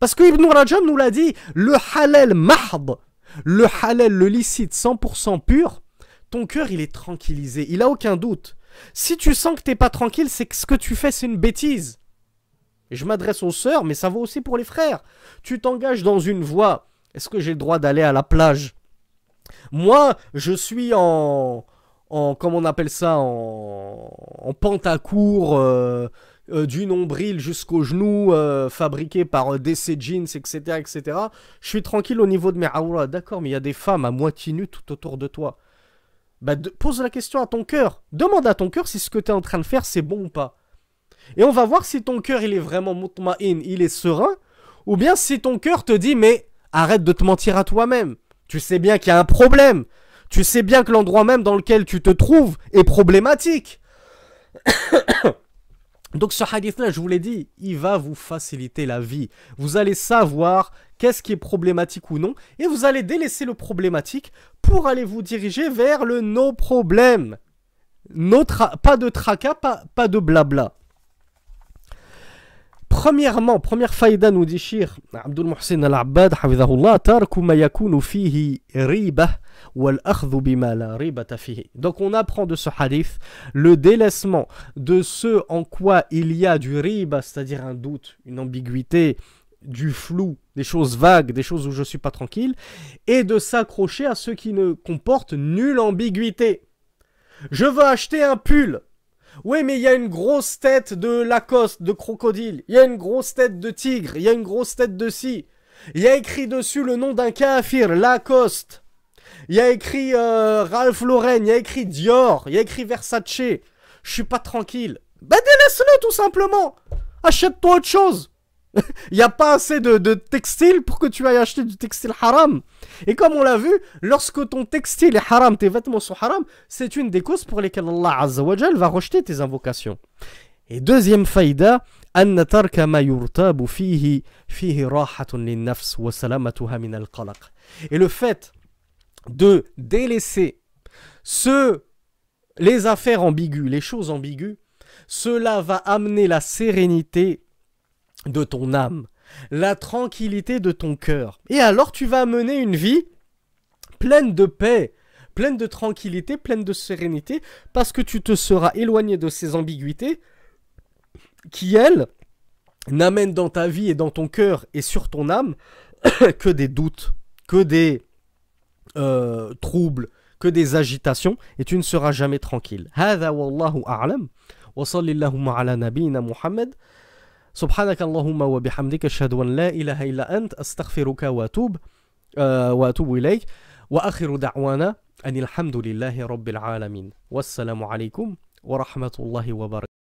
Parce que Ibn Rajab nous l'a dit, le halal mahd, le halal, le licite 100% pur, ton cœur il est tranquillisé, il a aucun doute. Si tu sens que t'es pas tranquille, c'est que ce que tu fais c'est une bêtise. Je m'adresse aux sœurs, mais ça vaut aussi pour les frères. Tu t'engages dans une voie. Est-ce que j'ai le droit d'aller à la plage? Moi, je suis en, en, comment on appelle ça, en, en pente à court, euh, euh, du nombril jusqu'au genou, euh, fabriqué par DC Jeans, etc., etc. Je suis tranquille au niveau de mes auras. D'accord, mais il y a des femmes à moitié nues tout autour de toi. Bah, pose la question à ton cœur. Demande à ton cœur si ce que tu es en train de faire, c'est bon ou pas. Et on va voir si ton cœur, il est vraiment mutma'in, il est serein, ou bien si ton cœur te dit, mais arrête de te mentir à toi-même. Tu sais bien qu'il y a un problème. Tu sais bien que l'endroit même dans lequel tu te trouves est problématique. Donc ce hadith-là, je vous l'ai dit, il va vous faciliter la vie. Vous allez savoir qu'est-ce qui est problématique ou non, et vous allez délaisser le problématique pour aller vous diriger vers le no-problème. pas de tracas, pas de blabla. Premièrement, première faïda nous dit Shir Abdul al-Abbad, tarku ma yakunu fihi riba wal bima la fihi. Donc on apprend de ce hadith le délaissement de ce en quoi il y a du riba, c'est-à-dire un doute, une ambiguïté, du flou, des choses vagues, des choses où je suis pas tranquille, et de s'accrocher à ce qui ne comporte nulle ambiguïté. Je veux acheter un pull. Oui, mais il y a une grosse tête de Lacoste, de crocodile. Il y a une grosse tête de tigre. Il y a une grosse tête de scie. Il y a écrit dessus le nom d'un kafir, Lacoste. Il y a écrit euh, Ralph Lauren. Il y a écrit Dior. Il y a écrit Versace. Je suis pas tranquille. Bah délaisse-le tout simplement. Achète-toi autre chose. Il n'y a pas assez de, de, textile pour que tu ailles acheter du textile haram. Et comme on l'a vu, lorsque ton textile est haram, tes vêtements sont haram, c'est une des causes pour lesquelles Allah Azzawajal va rejeter tes invocations. Et deuxième faïda, et le fait de délaisser ce, les affaires ambiguës, les choses ambiguës, cela va amener la sérénité de ton âme, la tranquillité de ton cœur. Et alors tu vas mener une vie pleine de paix, pleine de tranquillité, pleine de sérénité, parce que tu te seras éloigné de ces ambiguïtés qui, elles, n'amènent dans ta vie et dans ton cœur et sur ton âme que des doutes, que des euh, troubles, que des agitations, et tu ne seras jamais tranquille. سبحانك اللهم وبحمدك أشهد أن لا إله إلا أنت أستغفرك وأتوب آه، وأتوب إليك. وآخر دعوانا أن الحمد لله رب العالمين. والسلام عليكم ورحمة الله وبركاته.